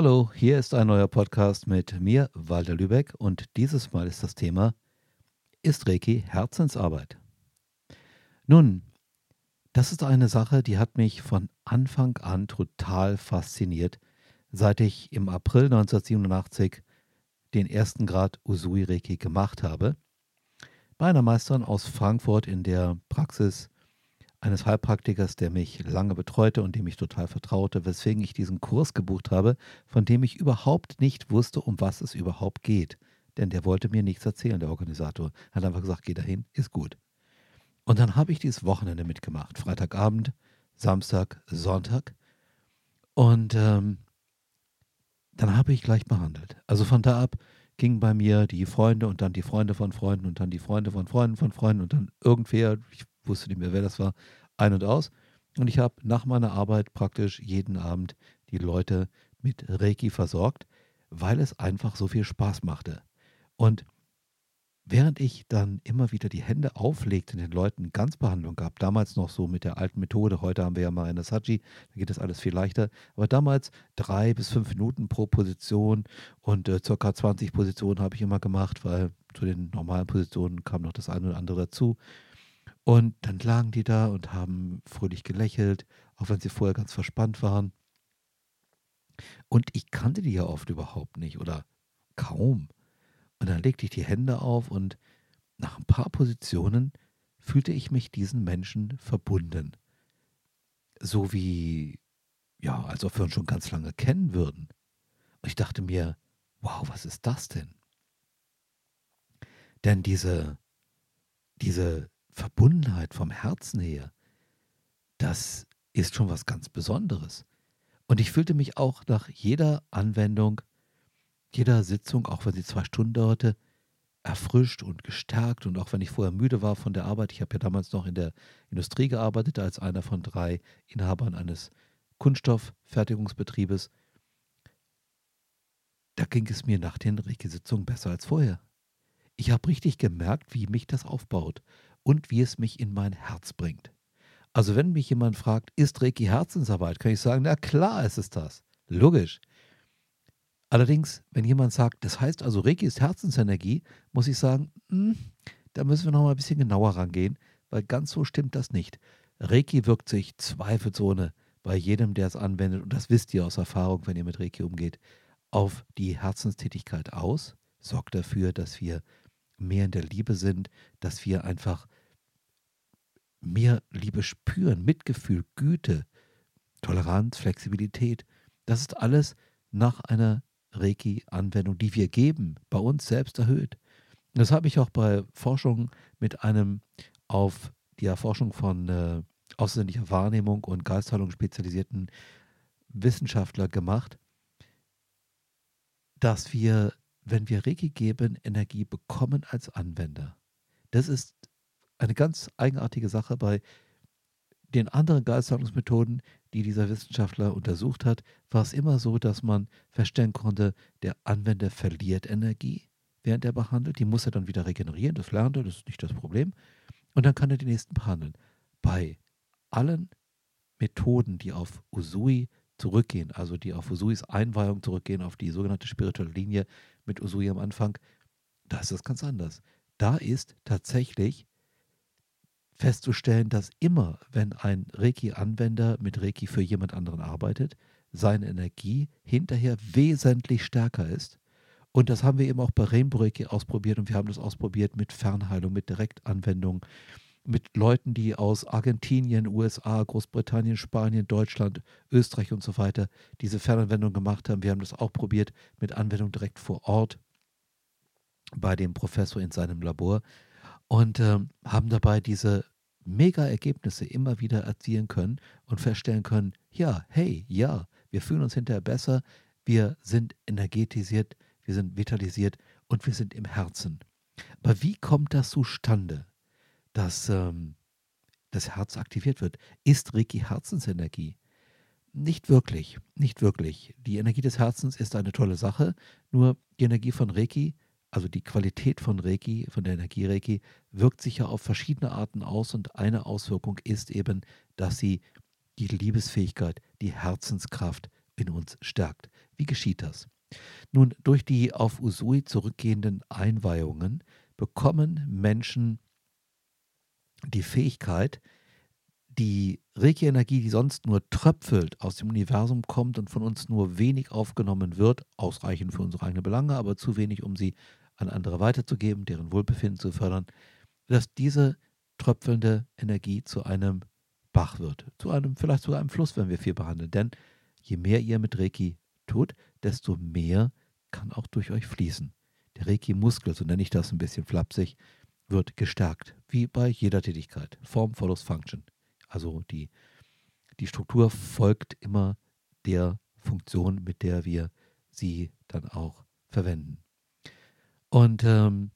Hallo, hier ist ein neuer Podcast mit mir, Walter Lübeck, und dieses Mal ist das Thema Ist Reiki Herzensarbeit? Nun, das ist eine Sache, die hat mich von Anfang an total fasziniert, seit ich im April 1987 den ersten Grad Usui Reiki gemacht habe. Bei einer Meisterin aus Frankfurt in der Praxis eines Heilpraktikers, der mich lange betreute und dem ich total vertraute, weswegen ich diesen Kurs gebucht habe, von dem ich überhaupt nicht wusste, um was es überhaupt geht. Denn der wollte mir nichts erzählen, der Organisator. Er hat einfach gesagt, geh dahin, ist gut. Und dann habe ich dieses Wochenende mitgemacht. Freitagabend, Samstag, Sonntag. Und ähm, dann habe ich gleich behandelt. Also von da ab gingen bei mir die Freunde und dann die Freunde von Freunden und dann die Freunde von Freunden von Freunden und dann irgendwer, ich wusste nicht mehr, wer das war, ein und aus. Und ich habe nach meiner Arbeit praktisch jeden Abend die Leute mit Reiki versorgt, weil es einfach so viel Spaß machte. Und während ich dann immer wieder die Hände auflegte und den Leuten Ganzbehandlung gab, damals noch so mit der alten Methode, heute haben wir ja Marina Saji, da geht das alles viel leichter, aber damals drei bis fünf Minuten pro Position und äh, circa 20 Positionen habe ich immer gemacht, weil zu den normalen Positionen kam noch das eine oder andere dazu. Und dann lagen die da und haben fröhlich gelächelt, auch wenn sie vorher ganz verspannt waren. Und ich kannte die ja oft überhaupt nicht oder kaum. Und dann legte ich die Hände auf und nach ein paar Positionen fühlte ich mich diesen Menschen verbunden. So wie, ja, als ob wir uns schon ganz lange kennen würden. Und ich dachte mir, wow, was ist das denn? Denn diese, diese Verbundenheit vom Herzen her, das ist schon was ganz Besonderes. Und ich fühlte mich auch nach jeder Anwendung, jeder Sitzung, auch wenn sie zwei Stunden dauerte, erfrischt und gestärkt. Und auch wenn ich vorher müde war von der Arbeit, ich habe ja damals noch in der Industrie gearbeitet, als einer von drei Inhabern eines Kunststofffertigungsbetriebes, da ging es mir nach den Reiki-Sitzungen besser als vorher. Ich habe richtig gemerkt, wie mich das aufbaut und wie es mich in mein Herz bringt. Also wenn mich jemand fragt, ist Reiki Herzensarbeit, kann ich sagen, na klar ist es das. Logisch. Allerdings, wenn jemand sagt, das heißt also Reiki ist Herzensenergie, muss ich sagen, mh, hm, da müssen wir noch mal ein bisschen genauer rangehen, weil ganz so stimmt das nicht. Reiki wirkt sich zweifelsohne bei jedem, der es anwendet, und das wisst ihr aus Erfahrung, wenn ihr mit Reiki umgeht, auf die Herzenstätigkeit aus, sorgt dafür, dass wir mehr in der Liebe sind, dass wir einfach mehr Liebe spüren, Mitgefühl, Güte, Toleranz, Flexibilität. Das ist alles nach einer Reiki-Anwendung, die wir geben, bei uns selbst erhöht. Das habe ich auch bei Forschung mit einem auf die Erforschung von äh, außersinnlicher Wahrnehmung und Geistheilung spezialisierten Wissenschaftler gemacht, dass wir, wenn wir Reiki geben, Energie bekommen als Anwender. Das ist eine ganz eigenartige Sache bei den anderen Geisteshaltungsmethoden, die dieser Wissenschaftler untersucht hat, war es immer so, dass man feststellen konnte, der Anwender verliert Energie, während er behandelt. Die muss er dann wieder regenerieren, das lernt er, das ist nicht das Problem. Und dann kann er den nächsten behandeln. Bei allen Methoden, die auf Usui zurückgehen, also die auf Usuis Einweihung zurückgehen, auf die sogenannte spirituelle Linie mit Usui am Anfang, da ist das ganz anders. Da ist tatsächlich festzustellen, dass immer, wenn ein Reiki-Anwender mit Reiki für jemand anderen arbeitet, seine Energie hinterher wesentlich stärker ist. Und das haben wir eben auch bei Rainbow Reiki ausprobiert und wir haben das ausprobiert mit Fernheilung, mit Direktanwendung, mit Leuten, die aus Argentinien, USA, Großbritannien, Spanien, Deutschland, Österreich und so weiter diese Fernanwendung gemacht haben. Wir haben das auch probiert mit Anwendung direkt vor Ort bei dem Professor in seinem Labor und äh, haben dabei diese Mega-Ergebnisse immer wieder erzielen können und feststellen können, ja, hey, ja, wir fühlen uns hinterher besser, wir sind energetisiert, wir sind vitalisiert und wir sind im Herzen. Aber wie kommt das zustande, dass ähm, das Herz aktiviert wird? Ist Reiki Herzensenergie? Nicht wirklich, nicht wirklich. Die Energie des Herzens ist eine tolle Sache, nur die Energie von Reiki also die Qualität von Reiki, von der Energie Reiki, wirkt sich ja auf verschiedene Arten aus und eine Auswirkung ist eben, dass sie die Liebesfähigkeit, die Herzenskraft in uns stärkt. Wie geschieht das? Nun, durch die auf Usui zurückgehenden Einweihungen bekommen Menschen die Fähigkeit, die Reiki-Energie, die sonst nur tröpfelt, aus dem Universum kommt und von uns nur wenig aufgenommen wird, ausreichend für unsere eigenen Belange, aber zu wenig, um sie an andere weiterzugeben, deren Wohlbefinden zu fördern, dass diese tröpfelnde Energie zu einem Bach wird, zu einem, vielleicht sogar einem Fluss, wenn wir viel behandeln. Denn je mehr ihr mit Reiki tut, desto mehr kann auch durch euch fließen. Der Reiki-Muskel, so nenne ich das ein bisschen flapsig, wird gestärkt, wie bei jeder Tätigkeit. Form follows Function. Also die, die Struktur folgt immer der Funktion, mit der wir sie dann auch verwenden. Und ähm,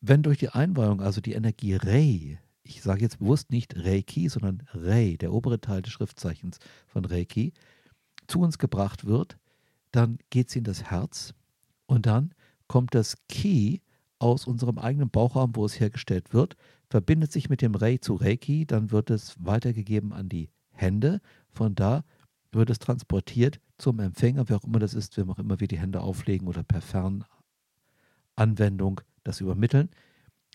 wenn durch die Einweihung also die Energie Rei, ich sage jetzt bewusst nicht Reiki, sondern Rei, der obere Teil des Schriftzeichens von Reiki, zu uns gebracht wird, dann geht sie in das Herz und dann kommt das Ki aus unserem eigenen Bauchraum, wo es hergestellt wird, verbindet sich mit dem Rei zu Reiki, dann wird es weitergegeben an die Hände. Von da wird es transportiert zum Empfänger, wer auch immer das ist, wem auch immer wir die Hände auflegen oder per Fernanwendung das übermitteln.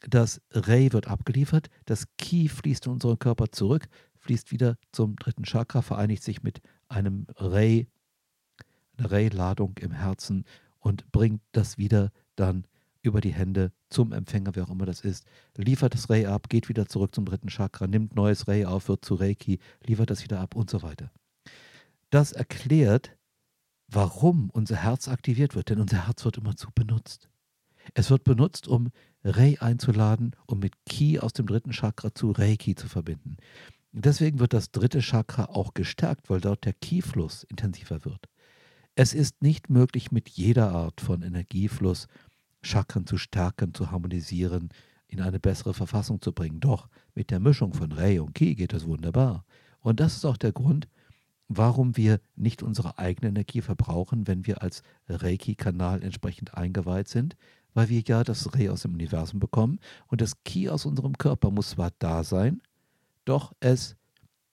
Das Rei wird abgeliefert, das Ki fließt in unseren Körper zurück, fließt wieder zum dritten Chakra, vereinigt sich mit einem Rei, einer Rei-Ladung im Herzen und bringt das wieder dann über die Hände zum Empfänger, wer auch immer das ist, liefert das Rei ab, geht wieder zurück zum dritten Chakra, nimmt neues Rei auf, wird zu Reiki, liefert das wieder ab und so weiter. Das erklärt, warum unser Herz aktiviert wird, denn unser Herz wird immer zu benutzt. Es wird benutzt, um Rei einzuladen, um mit Ki aus dem dritten Chakra zu Reiki zu verbinden. Deswegen wird das dritte Chakra auch gestärkt, weil dort der Ki-Fluss intensiver wird. Es ist nicht möglich, mit jeder Art von Energiefluss Chakren zu stärken, zu harmonisieren, in eine bessere Verfassung zu bringen. Doch mit der Mischung von Rei und Ki geht es wunderbar. Und das ist auch der Grund, warum wir nicht unsere eigene Energie verbrauchen, wenn wir als Reiki-Kanal entsprechend eingeweiht sind, weil wir ja das Rei aus dem Universum bekommen und das Ki aus unserem Körper muss zwar da sein, doch es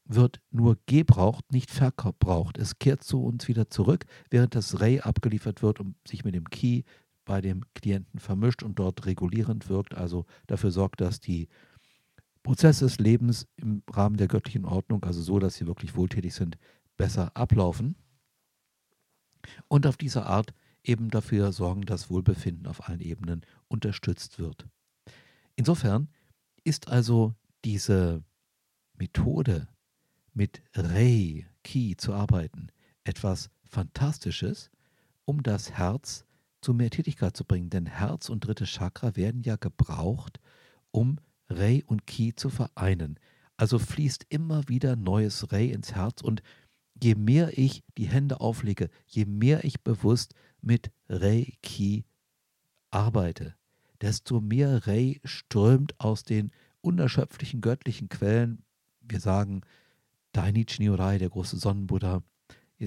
wird nur gebraucht, nicht verbraucht. Es kehrt zu uns wieder zurück, während das Rei abgeliefert wird und sich mit dem Ki bei dem Klienten vermischt und dort regulierend wirkt, also dafür sorgt, dass die Prozesse des Lebens im Rahmen der göttlichen Ordnung, also so, dass sie wirklich wohltätig sind, besser ablaufen. Und auf diese Art eben dafür sorgen, dass Wohlbefinden auf allen Ebenen unterstützt wird. Insofern ist also diese Methode mit Rei, Ki zu arbeiten etwas Fantastisches, um das Herz zu mehr Tätigkeit zu bringen. Denn Herz und drittes Chakra werden ja gebraucht, um Rei und Ki zu vereinen. Also fließt immer wieder neues Rei ins Herz und je mehr ich die Hände auflege, je mehr ich bewusst mit Reiki arbeite, desto mehr Rei strömt aus den unerschöpflichen göttlichen Quellen. Wir sagen, Dainichi Nyorai, der große Sonnenbuddha,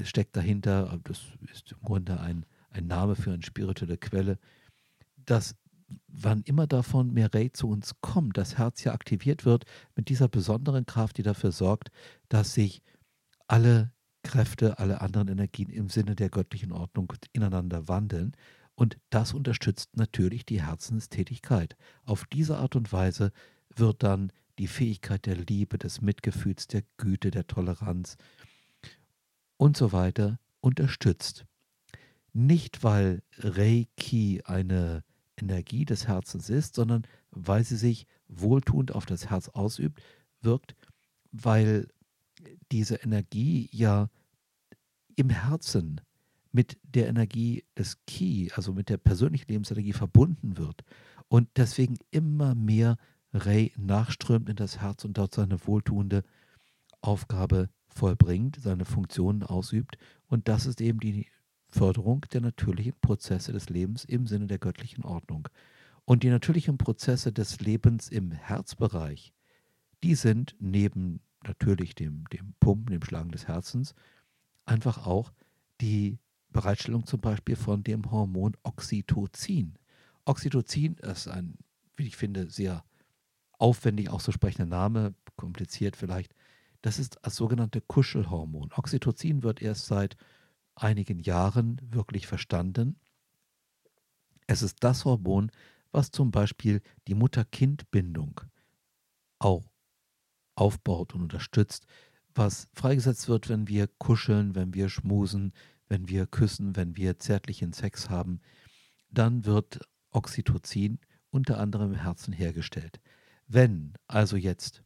steckt dahinter. Das ist im Grunde ein, ein Name für eine spirituelle Quelle. Dass wann immer davon mehr Rei zu uns kommt, das Herz ja aktiviert wird mit dieser besonderen Kraft, die dafür sorgt, dass sich alle Kräfte, alle anderen Energien im Sinne der göttlichen Ordnung ineinander wandeln. Und das unterstützt natürlich die Herzenstätigkeit. Auf diese Art und Weise wird dann die Fähigkeit der Liebe, des Mitgefühls, der Güte, der Toleranz und so weiter unterstützt. Nicht, weil Reiki eine Energie des Herzens ist, sondern weil sie sich wohltuend auf das Herz ausübt, wirkt, weil diese Energie ja im Herzen mit der Energie des Ki, also mit der persönlichen Lebensenergie verbunden wird und deswegen immer mehr Rei nachströmt in das Herz und dort seine wohltuende Aufgabe vollbringt, seine Funktionen ausübt. Und das ist eben die Förderung der natürlichen Prozesse des Lebens im Sinne der göttlichen Ordnung. Und die natürlichen Prozesse des Lebens im Herzbereich, die sind neben natürlich dem, dem Pumpen, dem Schlagen des Herzens, einfach auch die Bereitstellung zum Beispiel von dem Hormon Oxytocin. Oxytocin ist ein, wie ich finde, sehr aufwendig auszusprechender Name, kompliziert vielleicht. Das ist das sogenannte Kuschelhormon. Oxytocin wird erst seit einigen Jahren wirklich verstanden. Es ist das Hormon, was zum Beispiel die Mutter-Kind-Bindung auch aufbaut und unterstützt, was freigesetzt wird, wenn wir kuscheln, wenn wir schmusen, wenn wir küssen, wenn wir zärtlichen Sex haben, dann wird Oxytocin unter anderem im Herzen hergestellt. Wenn also jetzt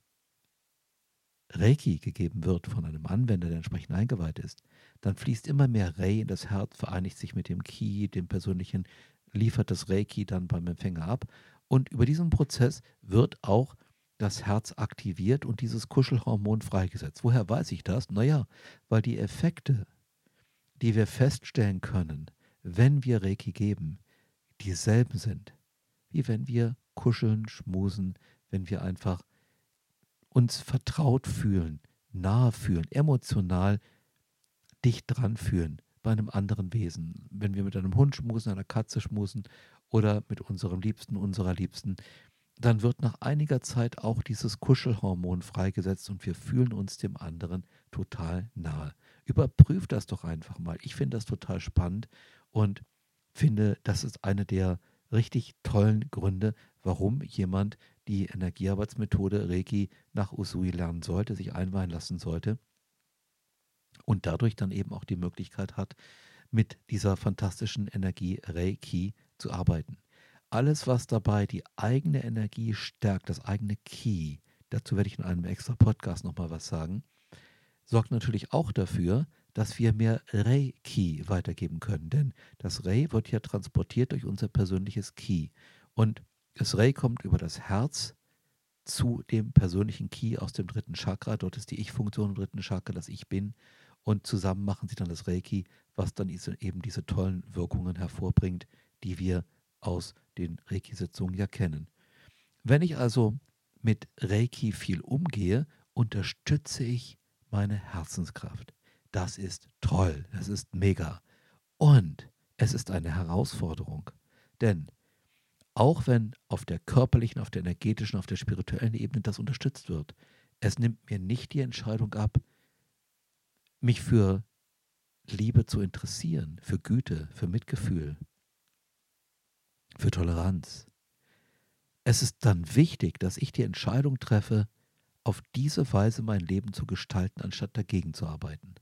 Reiki gegeben wird von einem Anwender, der entsprechend eingeweiht ist, dann fließt immer mehr Rei in das Herz, vereinigt sich mit dem Ki, dem persönlichen, liefert das Reiki dann beim Empfänger ab. Und über diesen Prozess wird auch das Herz aktiviert und dieses Kuschelhormon freigesetzt. Woher weiß ich das? Naja, weil die Effekte, die wir feststellen können, wenn wir Reiki geben, dieselben sind, wie wenn wir kuscheln, schmusen, wenn wir einfach uns vertraut fühlen, nahe fühlen, emotional dicht dran fühlen bei einem anderen Wesen. Wenn wir mit einem Hund schmusen, einer Katze schmusen oder mit unserem Liebsten, unserer Liebsten, dann wird nach einiger Zeit auch dieses Kuschelhormon freigesetzt und wir fühlen uns dem anderen total nahe. Überprüft das doch einfach mal. Ich finde das total spannend und finde, das ist eine der richtig tollen Gründe, warum jemand die Energiearbeitsmethode Reiki nach Usui lernen sollte, sich einweihen lassen sollte und dadurch dann eben auch die Möglichkeit hat, mit dieser fantastischen Energie Reiki zu arbeiten. Alles, was dabei die eigene Energie stärkt, das eigene Ki, dazu werde ich in einem extra Podcast nochmal was sagen, sorgt natürlich auch dafür, dass wir mehr Reiki weitergeben können. Denn das Rei wird ja transportiert durch unser persönliches Ki. Und das Rei kommt über das Herz zu dem persönlichen Ki aus dem dritten Chakra. Dort ist die Ich-Funktion im dritten Chakra, das Ich bin. Und zusammen machen sie dann das Reiki, was dann eben diese tollen Wirkungen hervorbringt, die wir aus den Reiki-Sitzungen ja kennen. Wenn ich also mit Reiki viel umgehe, unterstütze ich meine Herzenskraft. Das ist toll, das ist mega. Und es ist eine Herausforderung. Denn auch wenn auf der körperlichen, auf der energetischen, auf der spirituellen Ebene das unterstützt wird, es nimmt mir nicht die Entscheidung ab, mich für Liebe zu interessieren, für Güte, für Mitgefühl, für Toleranz. Es ist dann wichtig, dass ich die Entscheidung treffe, auf diese Weise mein Leben zu gestalten, anstatt dagegen zu arbeiten.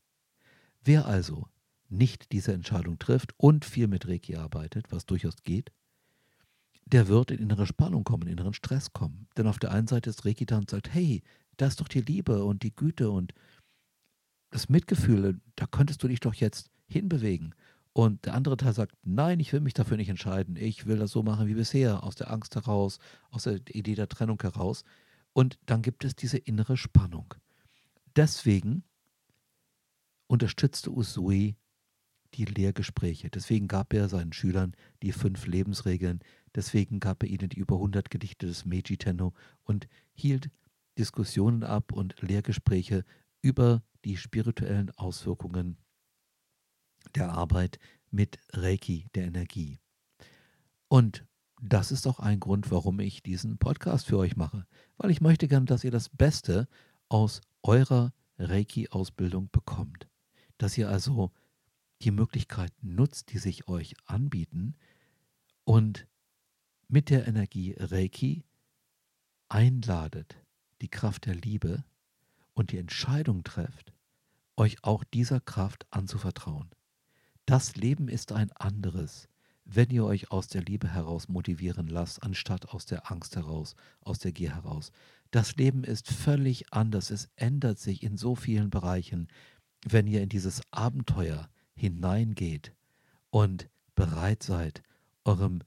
Wer also nicht diese Entscheidung trifft und viel mit Reiki arbeitet, was durchaus geht, der wird in innere Spannung kommen, in inneren Stress kommen. Denn auf der einen Seite ist Reiki da und sagt, hey, da ist doch die Liebe und die Güte und das Mitgefühl, da könntest du dich doch jetzt hinbewegen. Und der andere Teil sagt, nein, ich will mich dafür nicht entscheiden. Ich will das so machen wie bisher, aus der Angst heraus, aus der Idee der Trennung heraus. Und dann gibt es diese innere Spannung. Deswegen unterstützte Usui die Lehrgespräche. Deswegen gab er seinen Schülern die fünf Lebensregeln. Deswegen gab er ihnen die über 100 Gedichte des Meiji Tenno und hielt Diskussionen ab und Lehrgespräche über die spirituellen Auswirkungen der Arbeit mit Reiki, der Energie. Und das ist auch ein Grund, warum ich diesen Podcast für euch mache, weil ich möchte gerne, dass ihr das Beste aus eurer Reiki-Ausbildung bekommt dass ihr also die Möglichkeiten nutzt, die sich euch anbieten und mit der Energie Reiki einladet, die Kraft der Liebe und die Entscheidung trefft, euch auch dieser Kraft anzuvertrauen. Das Leben ist ein anderes, wenn ihr euch aus der Liebe heraus motivieren lasst, anstatt aus der Angst heraus, aus der Gier heraus. Das Leben ist völlig anders, es ändert sich in so vielen Bereichen, wenn ihr in dieses Abenteuer hineingeht und bereit seid, eurem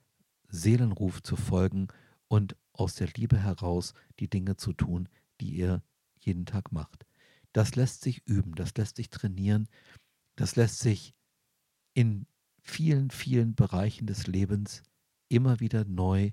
Seelenruf zu folgen und aus der Liebe heraus die Dinge zu tun, die ihr jeden Tag macht. Das lässt sich üben, das lässt sich trainieren, das lässt sich in vielen, vielen Bereichen des Lebens immer wieder neu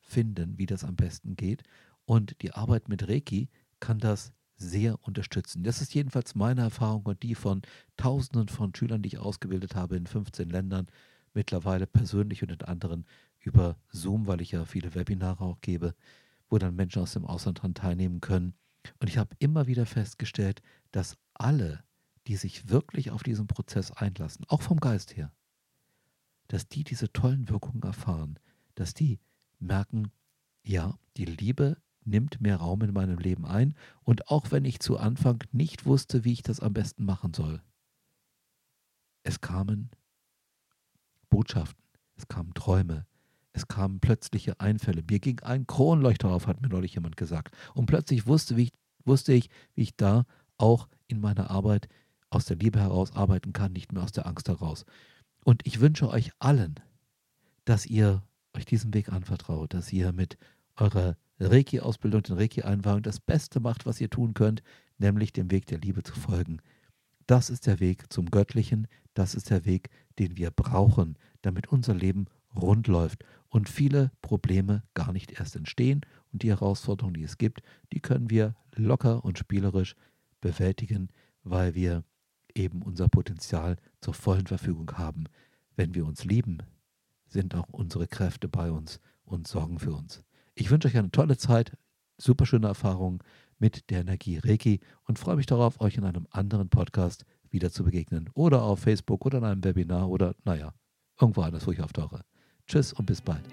finden, wie das am besten geht. Und die Arbeit mit Reiki kann das sehr unterstützen. Das ist jedenfalls meine Erfahrung und die von Tausenden von Schülern, die ich ausgebildet habe in 15 Ländern, mittlerweile persönlich und in anderen über Zoom, weil ich ja viele Webinare auch gebe, wo dann Menschen aus dem Ausland daran teilnehmen können. Und ich habe immer wieder festgestellt, dass alle, die sich wirklich auf diesen Prozess einlassen, auch vom Geist her, dass die diese tollen Wirkungen erfahren, dass die merken, ja, die Liebe nimmt mehr Raum in meinem Leben ein und auch wenn ich zu Anfang nicht wusste, wie ich das am besten machen soll, es kamen Botschaften, es kamen Träume, es kamen plötzliche Einfälle. Mir ging ein Kronleuchter auf, hat mir neulich jemand gesagt. Und plötzlich wusste, wie ich, wusste ich, wie ich da auch in meiner Arbeit aus der Liebe heraus arbeiten kann, nicht mehr aus der Angst heraus. Und ich wünsche euch allen, dass ihr euch diesen Weg anvertraut, dass ihr mit eurer Reiki-Ausbildung, den Reiki-Einweihung das Beste macht, was ihr tun könnt, nämlich dem Weg der Liebe zu folgen. Das ist der Weg zum Göttlichen, das ist der Weg, den wir brauchen, damit unser Leben rund läuft und viele Probleme gar nicht erst entstehen und die Herausforderungen, die es gibt, die können wir locker und spielerisch bewältigen, weil wir eben unser Potenzial zur vollen Verfügung haben. Wenn wir uns lieben, sind auch unsere Kräfte bei uns und sorgen für uns. Ich wünsche euch eine tolle Zeit, super schöne Erfahrungen mit der Energie Reiki und freue mich darauf, euch in einem anderen Podcast wieder zu begegnen oder auf Facebook oder in einem Webinar oder naja, irgendwo anders, wo ich auftauche. Tschüss und bis bald.